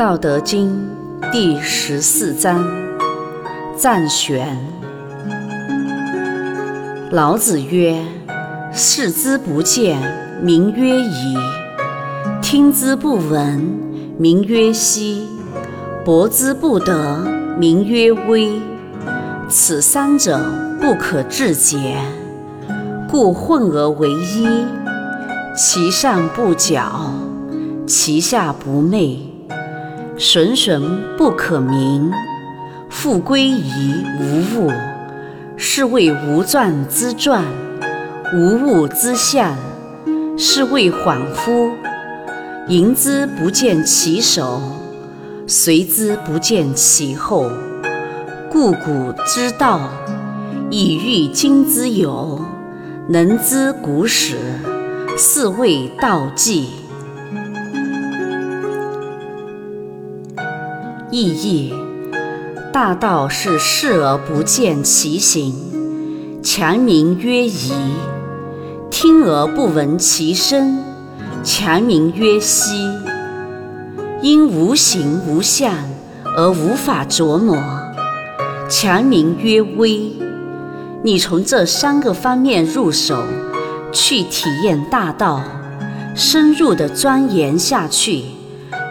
道德经第十四章赞玄。老子曰：“视之不见，名曰夷；听之不闻，名曰希；博之不得，名曰微。此三者，不可致诘，故混而为一。其上不矫，其下不昧。”神神不可名，复归于无物，是谓无传之传；无物之象，是谓恍惚。迎之不见其首，随之不见其后。故古之道，以喻今之有，能知古始，是谓道纪。意义：大道是视而不见其形，强名曰夷；听而不闻其声，强名曰希。因无形无相而无法琢磨，强名曰微。你从这三个方面入手，去体验大道，深入的钻研下去。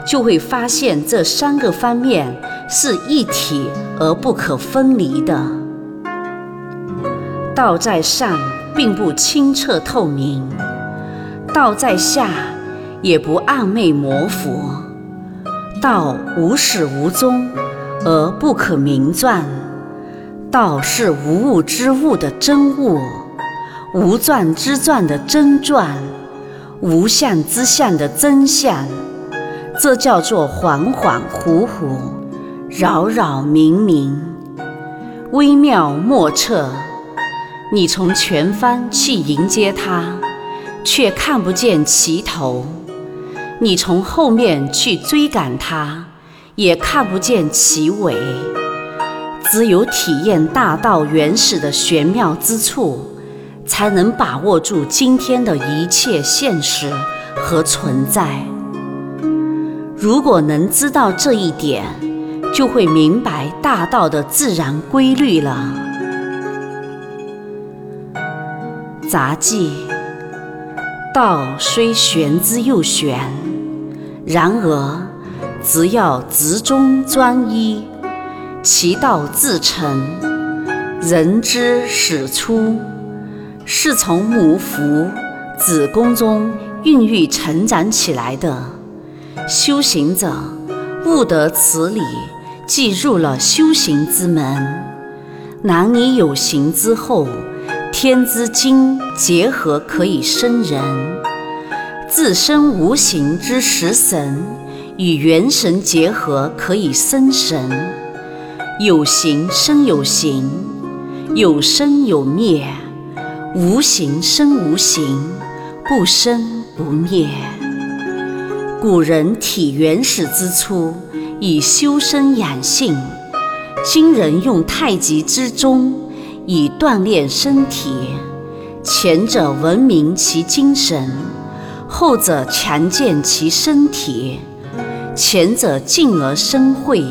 就会发现这三个方面是一体而不可分离的。道在上，并不清澈透明；道在下，也不暗昧模糊。道无始无终，而不可名状；道是无物之物的真物，无状之状的真状，无相之相的真相。这叫做恍恍惚惚，扰扰冥冥，微妙莫测。你从前方去迎接它，却看不见其头；你从后面去追赶它，也看不见其尾。只有体验大道原始的玄妙之处，才能把握住今天的一切现实和存在。如果能知道这一点，就会明白大道的自然规律了。杂记：道虽玄之又玄，然而只要执中专一，其道自成。人之始出，是从母腹子宫中孕育成长起来的。修行者悟得此理，即入了修行之门。男女有形之后，天之精结合可以生人；自身无形之食神与元神结合可以生神。有形生有形，有生有灭；无形生无形，不生不灭。古人体原始之初，以修身养性；今人用太极之中，以锻炼身体。前者文明其精神，后者强健其身体；前者静而生慧，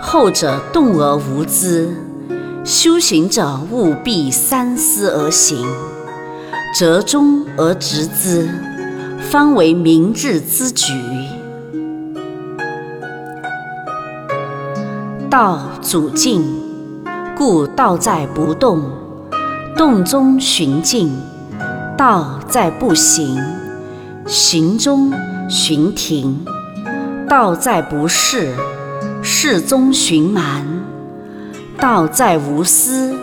后者动而无知。修行者务必三思而行，折中而直之。方为明智之举。道主静，故道在不动；动中寻静，道在不行；行中寻停，道在不事；事中寻瞒，道在无私；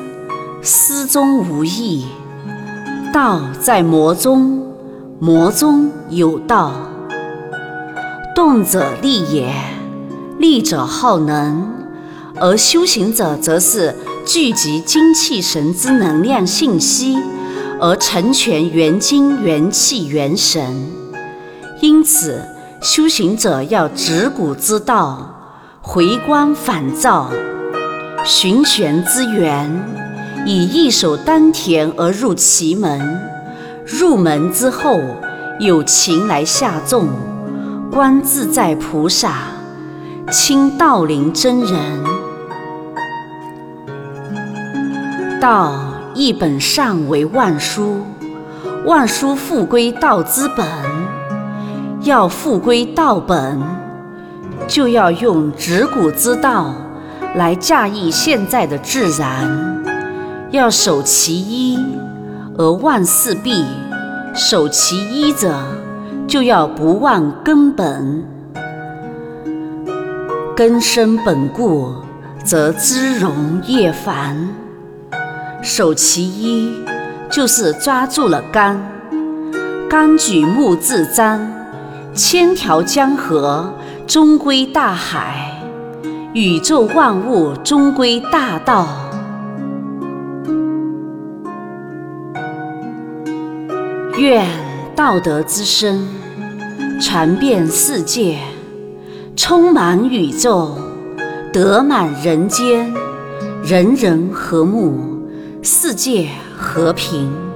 思中无益，道在魔中。魔中有道，动者利也，利者好能；而修行者则是聚集精气神之能量信息，而成全元精、元气、元神。因此，修行者要执古之道，回光返照，寻玄之源，以一手丹田而入其门。入门之后，有情来下众，观自在菩萨，亲道林真人。道一本善为万书，万书复归道之本。要复归道本，就要用执古之道来驾驭现在的自然。要守其一，而忘四弊；守其一者，就要不忘根本。根深本固，则枝荣叶繁。守其一，就是抓住了竿，竿举目自瞻，千条江河终归大海，宇宙万物终归大道。愿道德之声传遍世界，充满宇宙，德满人间，人人和睦，世界和平。